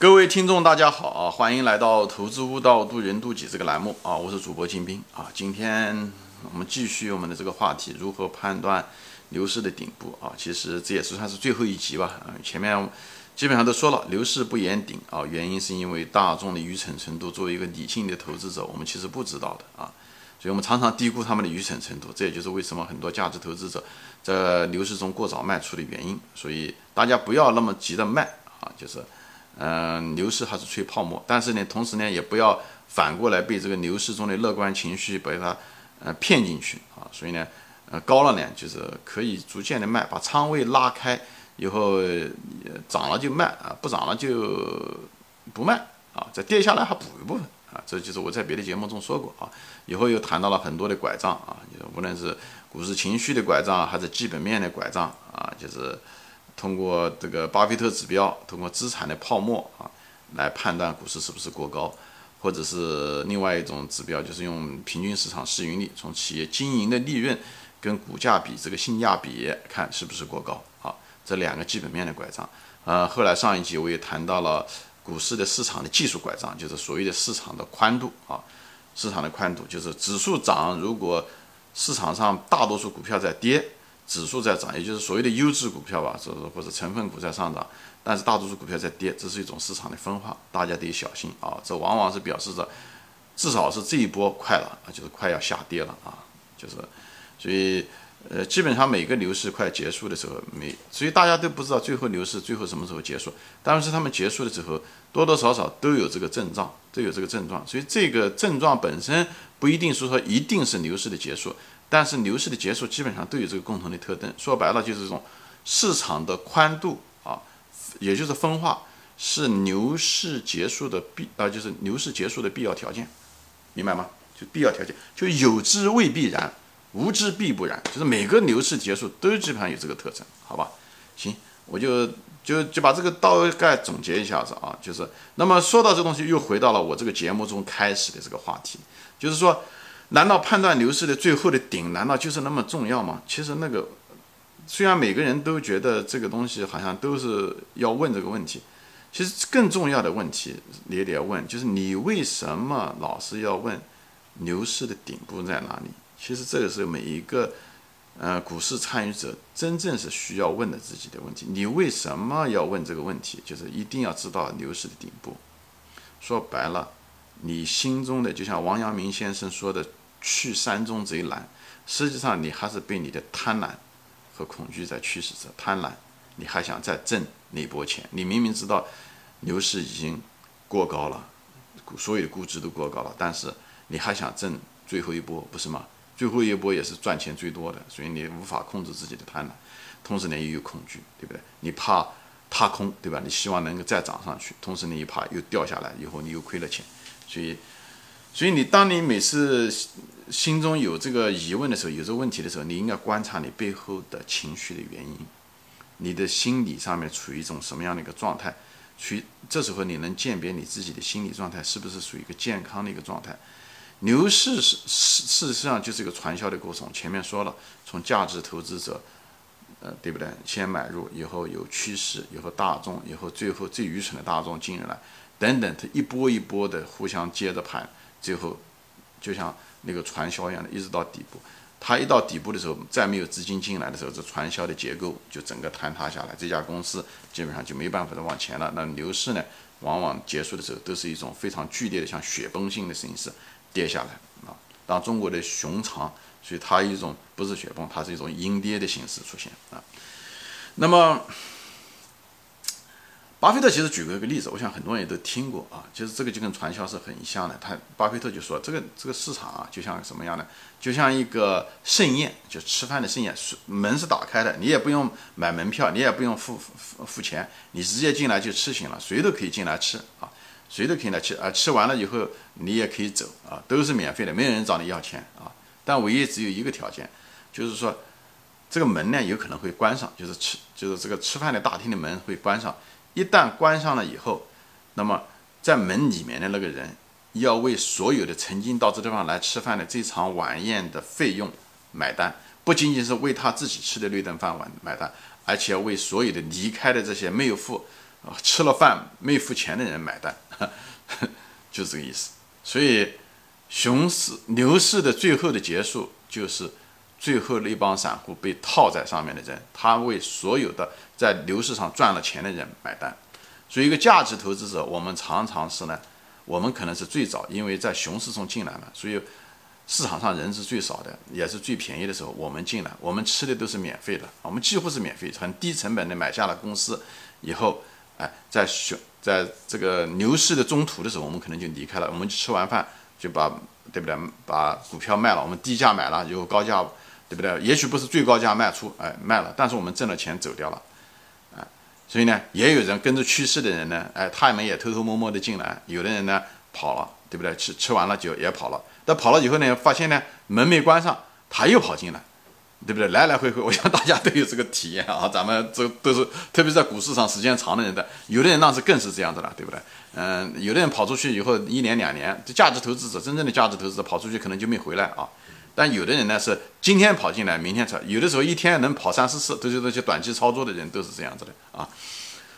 各位听众，大家好啊！欢迎来到《投资悟道，渡人渡己》这个栏目啊！我是主播金兵啊！今天我们继续我们的这个话题，如何判断牛市的顶部啊？其实这也是算是最后一集吧啊！前面基本上都说了，牛市不言顶啊，原因是因为大众的愚蠢程度。作为一个理性的投资者，我们其实不知道的啊，所以我们常常低估他们的愚蠢程度。这也就是为什么很多价值投资者在牛市中过早卖出的原因。所以大家不要那么急着卖啊，就是。嗯，牛市还是吹泡沫，但是呢，同时呢，也不要反过来被这个牛市中的乐观情绪把它呃骗进去啊。所以呢，呃，高了呢，就是可以逐渐的卖，把仓位拉开以后，涨了就卖啊，不涨了就不卖啊，再跌下来还补一部分啊。这就是我在别的节目中说过啊。以后又谈到了很多的拐杖啊，无论是股市情绪的拐杖，还是基本面的拐杖啊，就是。通过这个巴菲特指标，通过资产的泡沫啊，来判断股市是不是过高，或者是另外一种指标，就是用平均市场市盈率，从企业经营的利润跟股价比这个性价比看是不是过高啊？这两个基本面的拐杖。呃，后来上一集我也谈到了股市的市场的技术拐杖，就是所谓的市场的宽度啊，市场的宽度就是指数涨，如果市场上大多数股票在跌。指数在涨，也就是所谓的优质股票吧，就是或者成分股在上涨，但是大多数股票在跌，这是一种市场的分化，大家得小心啊！这往往是表示着，至少是这一波快了啊，就是快要下跌了啊，就是，所以呃，基本上每个牛市快结束的时候，每，所以大家都不知道最后牛市最后什么时候结束，但是他们结束的时候，多多少少都有这个症状，都有这个症状，所以这个症状本身不一定是说一定是牛市的结束。但是牛市的结束基本上都有这个共同的特征，说白了就是这种市场的宽度啊，也就是分化是牛市结束的必啊，就是牛市结束的必要条件，明白吗？就必要条件，就有之未必然，无之必不然，就是每个牛市结束都基本上有这个特征，好吧？行，我就就就把这个大概总结一下子啊，就是那么说到这东西，又回到了我这个节目中开始的这个话题，就是说。难道判断牛市的最后的顶，难道就是那么重要吗？其实那个，虽然每个人都觉得这个东西好像都是要问这个问题，其实更重要的问题你也得要问，就是你为什么老是要问牛市的顶部在哪里？其实这个是每一个呃股市参与者真正是需要问的自己的问题。你为什么要问这个问题？就是一定要知道牛市的顶部。说白了，你心中的就像王阳明先生说的。去山中贼难，实际上你还是被你的贪婪和恐惧在驱使着。贪婪，你还想再挣那波钱？你明明知道牛市已经过高了，所有的估值都过高了，但是你还想挣最后一波，不是吗？最后一波也是赚钱最多的，所以你无法控制自己的贪婪，同时呢又有恐惧，对不对？你怕踏空，对吧？你希望能够再涨上去，同时你又怕又掉下来，以后你又亏了钱，所以。所以你当你每次心中有这个疑问的时候，有这个问题的时候，你应该观察你背后的情绪的原因，你的心理上面处于一种什么样的一个状态？去这时候你能鉴别你自己的心理状态是不是属于一个健康的一个状态？牛市是事事实上就是一个传销的过程。前面说了，从价值投资者，呃，对不对？先买入，以后有趋势，以后大众，以后最后最愚蠢的大众进来，等等，它一波一波的互相接着盘。最后，就像那个传销一样的，一直到底部。它一到底部的时候，再没有资金进来的时候，这传销的结构就整个坍塌下来，这家公司基本上就没办法再往前了。那牛市呢，往往结束的时候都是一种非常剧烈的，像雪崩性的形式跌下来啊。当中国的熊长，所以它一种不是雪崩，它是一种阴跌的形式出现啊。那么。巴菲特其实举过一个例子，我想很多人也都听过啊。其实这个就跟传销是很像的。他巴菲特就说，这个这个市场啊，就像什么样的？就像一个盛宴，就吃饭的盛宴，门是打开的，你也不用买门票，你也不用付付付钱，你直接进来就吃行了，谁都可以进来吃啊，谁都可以来吃啊。吃完了以后，你也可以走啊，都是免费的，没有人找你要钱啊。但唯一只有一个条件，就是说这个门呢有可能会关上，就是吃就是这个吃饭的大厅的门会关上。一旦关上了以后，那么在门里面的那个人要为所有的曾经到这地方来吃饭的这场晚宴的费用买单，不仅仅是为他自己吃的那顿饭碗买单，而且要为所有的离开的这些没有付吃了饭没付钱的人买单，就这个意思。所以，熊市、牛市的最后的结束，就是最后那帮散户被套在上面的人，他为所有的在牛市上赚了钱的人买单。所以，一个价值投资者，我们常常是呢，我们可能是最早，因为在熊市中进来嘛，所以市场上人是最少的，也是最便宜的时候，我们进来，我们吃的都是免费的，我们几乎是免费，很低成本的买下了公司，以后，哎，在熊。在这个牛市的中途的时候，我们可能就离开了。我们吃完饭就把，对不对？把股票卖了，我们低价买了，以后高价，对不对？也许不是最高价卖出，哎，卖了，但是我们挣了钱走掉了，哎，所以呢，也有人跟着趋势的人呢，哎，他们也偷偷摸摸的进来，有的人呢跑了，对不对？吃吃完了酒也跑了，但跑了以后呢，发现呢门没关上，他又跑进来。对不对？来来回回，我想大家都有这个体验啊。咱们这都是，特别在股市上时间长的人的，有的人那是更是这样子了，对不对？嗯，有的人跑出去以后一年两年，这价值投资者真正的价值投资者跑出去可能就没回来啊。但有的人呢是今天跑进来，明天才，有的时候一天能跑三四次，都是那些短期操作的人都是这样子的啊。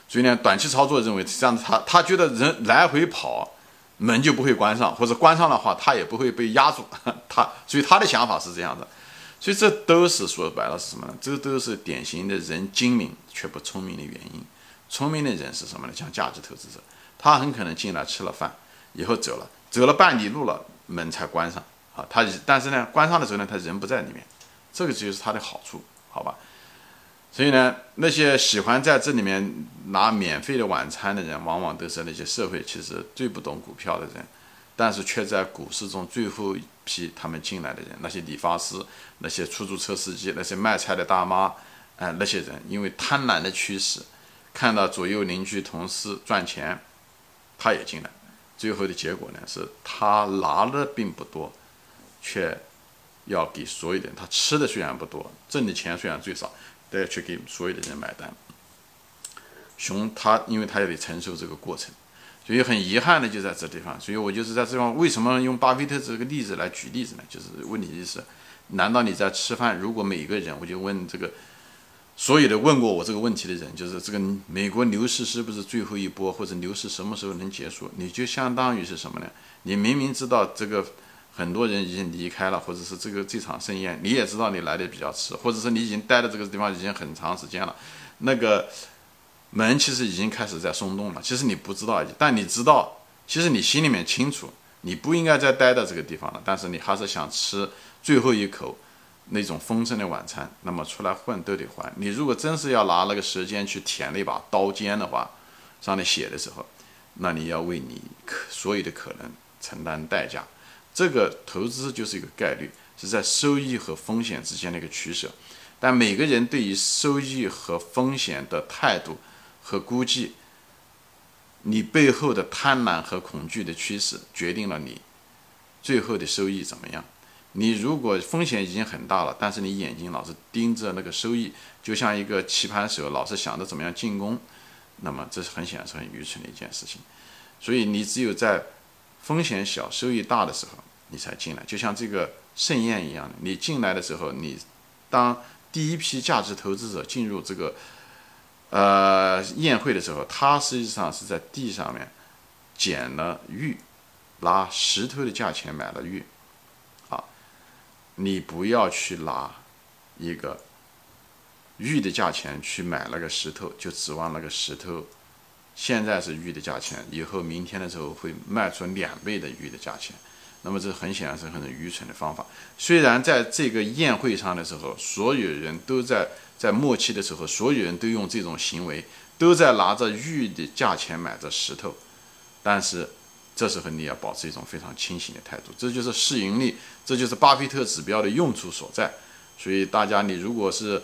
所以呢，短期操作认为这样子，他他觉得人来回跑，门就不会关上，或者关上的话，他也不会被压住。他所以他的想法是这样的。所以这都是说白了是什么呢？这都是典型的人精明却不聪明的原因。聪明的人是什么呢？像价值投资者，他很可能进来吃了饭以后走了，走了半里路了，门才关上啊。他但是呢，关上的时候呢，他人不在里面，这个就是他的好处，好吧？所以呢，那些喜欢在这里面拿免费的晚餐的人，往往都是那些社会其实最不懂股票的人。但是却在股市中最后一批他们进来的人，那些理发师、那些出租车司机、那些卖菜的大妈，哎，那些人因为贪婪的驱使，看到左右邻居同事赚钱，他也进来。最后的结果呢，是他拿的并不多，却要给所有的人。他吃的虽然不多，挣的钱虽然最少，都要去给所有的人买单。熊他，因为他也得承受这个过程。所以很遗憾的就在这地方，所以我就是在这地方。为什么用巴菲特这个例子来举例子呢？就是问题就是，难道你在吃饭？如果每一个人，我就问这个所有的问过我这个问题的人，就是这个美国牛市是不是最后一波，或者牛市什么时候能结束？你就相当于是什么呢？你明明知道这个很多人已经离开了，或者是这个这场盛宴，你也知道你来的比较迟，或者是你已经待在这个地方已经很长时间了，那个。门其实已经开始在松动了，其实你不知道，但你知道，其实你心里面清楚，你不应该再待在这个地方了。但是你还是想吃最后一口那种丰盛的晚餐，那么出来混都得还。你如果真是要拿那个时间去舔那把刀尖的话，上面写的时候，那你要为你可所有的可能承担代价。这个投资就是一个概率，是在收益和风险之间的一个取舍。但每个人对于收益和风险的态度。和估计，你背后的贪婪和恐惧的趋势，决定了你最后的收益怎么样。你如果风险已经很大了，但是你眼睛老是盯着那个收益，就像一个棋盘手老是想着怎么样进攻，那么这是很显然是很愚蠢的一件事情。所以你只有在风险小、收益大的时候，你才进来。就像这个盛宴一样的，你进来的时候，你当第一批价值投资者进入这个。呃，宴会的时候，他实际上是在地上面捡了玉，拿石头的价钱买了玉。啊，你不要去拿一个玉的价钱去买那个石头，就指望那个石头现在是玉的价钱，以后明天的时候会卖出两倍的玉的价钱。那么这很显然是很愚蠢的方法。虽然在这个宴会上的时候，所有人都在。在末期的时候，所有人都用这种行为，都在拿着玉的价钱买着石头，但是这时候你要保持一种非常清醒的态度，这就是市盈率，这就是巴菲特指标的用处所在。所以大家，你如果是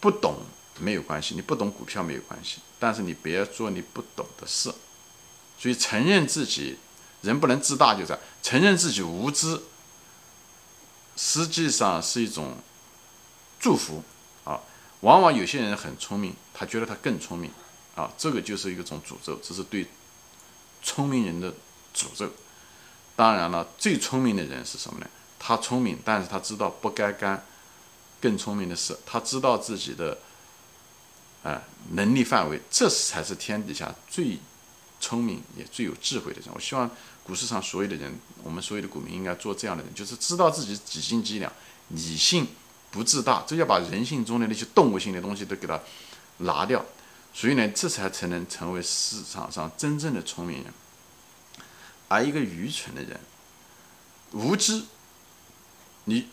不懂没有关系，你不懂股票没有关系，但是你别做你不懂的事。所以承认自己人不能自大，就在承认自己无知，实际上是一种祝福啊。往往有些人很聪明，他觉得他更聪明，啊，这个就是一种诅咒，这是对聪明人的诅咒。当然了，最聪明的人是什么呢？他聪明，但是他知道不该干更聪明的事，他知道自己的啊能力范围，这才是天底下最聪明也最有智慧的人。我希望股市上所有的人，我们所有的股民应该做这样的人，就是知道自己几斤几两，理性不自大，这要把人性中的那些动物性的东西都给它拿掉。所以呢，这才才能成为市场上真正的聪明人。而一个愚蠢的人，无知，你，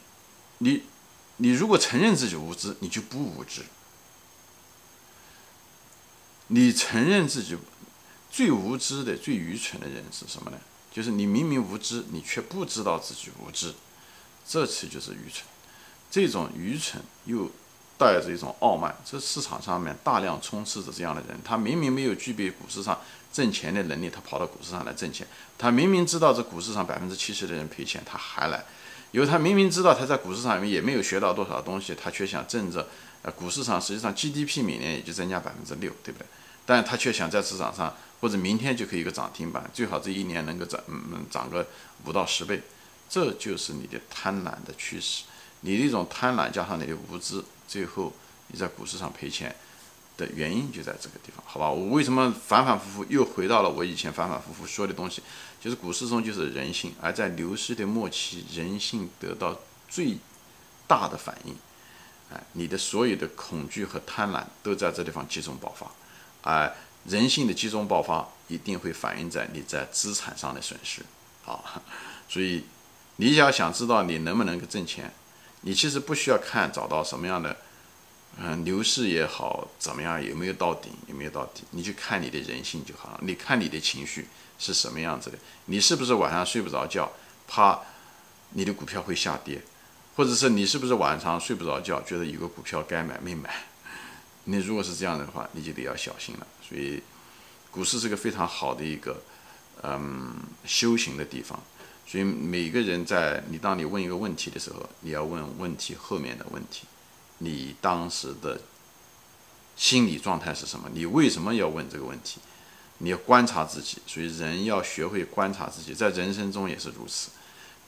你，你如果承认自己无知，你就不无知。你承认自己最无知的、最愚蠢的人是什么呢？就是你明明无知，你却不知道自己无知，这次就是愚蠢。这种愚蠢又。带着一种傲慢，这市场上面大量充斥着这样的人。他明明没有具备股市上挣钱的能力，他跑到股市上来挣钱。他明明知道这股市上百分之七十的人赔钱，他还来。有他明明知道他在股市上面也没有学到多少东西，他却想挣着。呃，股市上实际上 GDP 每年也就增加百分之六，对不对？但他却想在市场上或者明天就可以一个涨停板，最好这一年能够涨，嗯，涨个五到十倍。这就是你的贪婪的趋势。你那种贪婪加上你的无知。最后你在股市上赔钱的原因就在这个地方，好吧？我为什么反反复复又回到了我以前反反复复说的东西？就是股市中就是人性，而在牛市的末期，人性得到最大的反应，你的所有的恐惧和贪婪都在这地方集中爆发，而人性的集中爆发一定会反映在你在资产上的损失，好，所以你要想知道你能不能够挣钱。你其实不需要看找到什么样的，嗯，牛市也好，怎么样，有没有到顶，有没有到底，你就看你的人性就好了。你看你的情绪是什么样子的，你是不是晚上睡不着觉，怕你的股票会下跌，或者是你是不是晚上睡不着觉，觉得有个股票该买没买？你如果是这样的话，你就得要小心了。所以，股市是个非常好的一个，嗯，修行的地方。所以每个人在你当你问一个问题的时候，你要问问题后面的问题，你当时的心理状态是什么？你为什么要问这个问题？你要观察自己。所以人要学会观察自己，在人生中也是如此。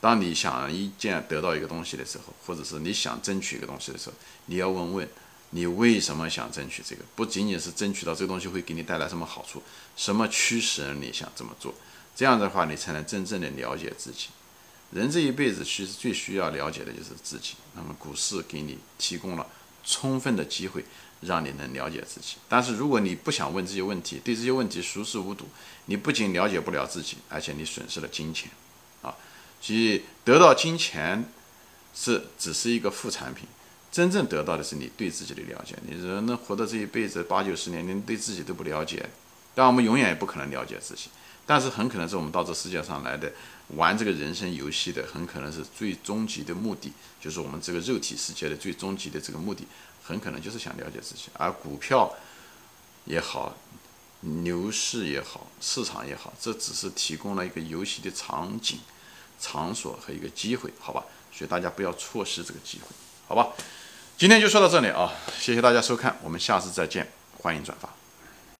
当你想一件得到一个东西的时候，或者是你想争取一个东西的时候，你要问问你为什么想争取这个？不仅仅是争取到这个东西会给你带来什么好处，什么驱使你想这么做？这样的话，你才能真正的了解自己。人这一辈子其实最需要了解的就是自己。那么股市给你提供了充分的机会，让你能了解自己。但是如果你不想问这些问题，对这些问题熟视无睹，你不仅了解不了自己，而且你损失了金钱。即，得到金钱是只是一个副产品，真正得到的是你对自己的了解。你人能活到这一辈子八九十年，你对自己都不了解，但我们永远也不可能了解自己。但是很可能是我们到这世界上来的，玩这个人生游戏的，很可能是最终极的目的，就是我们这个肉体世界的最终极的这个目的，很可能就是想了解自己。而股票也好，牛市也好，市场也好，这只是提供了一个游戏的场景、场所和一个机会，好吧？所以大家不要错失这个机会，好吧？今天就说到这里啊，谢谢大家收看，我们下次再见，欢迎转发。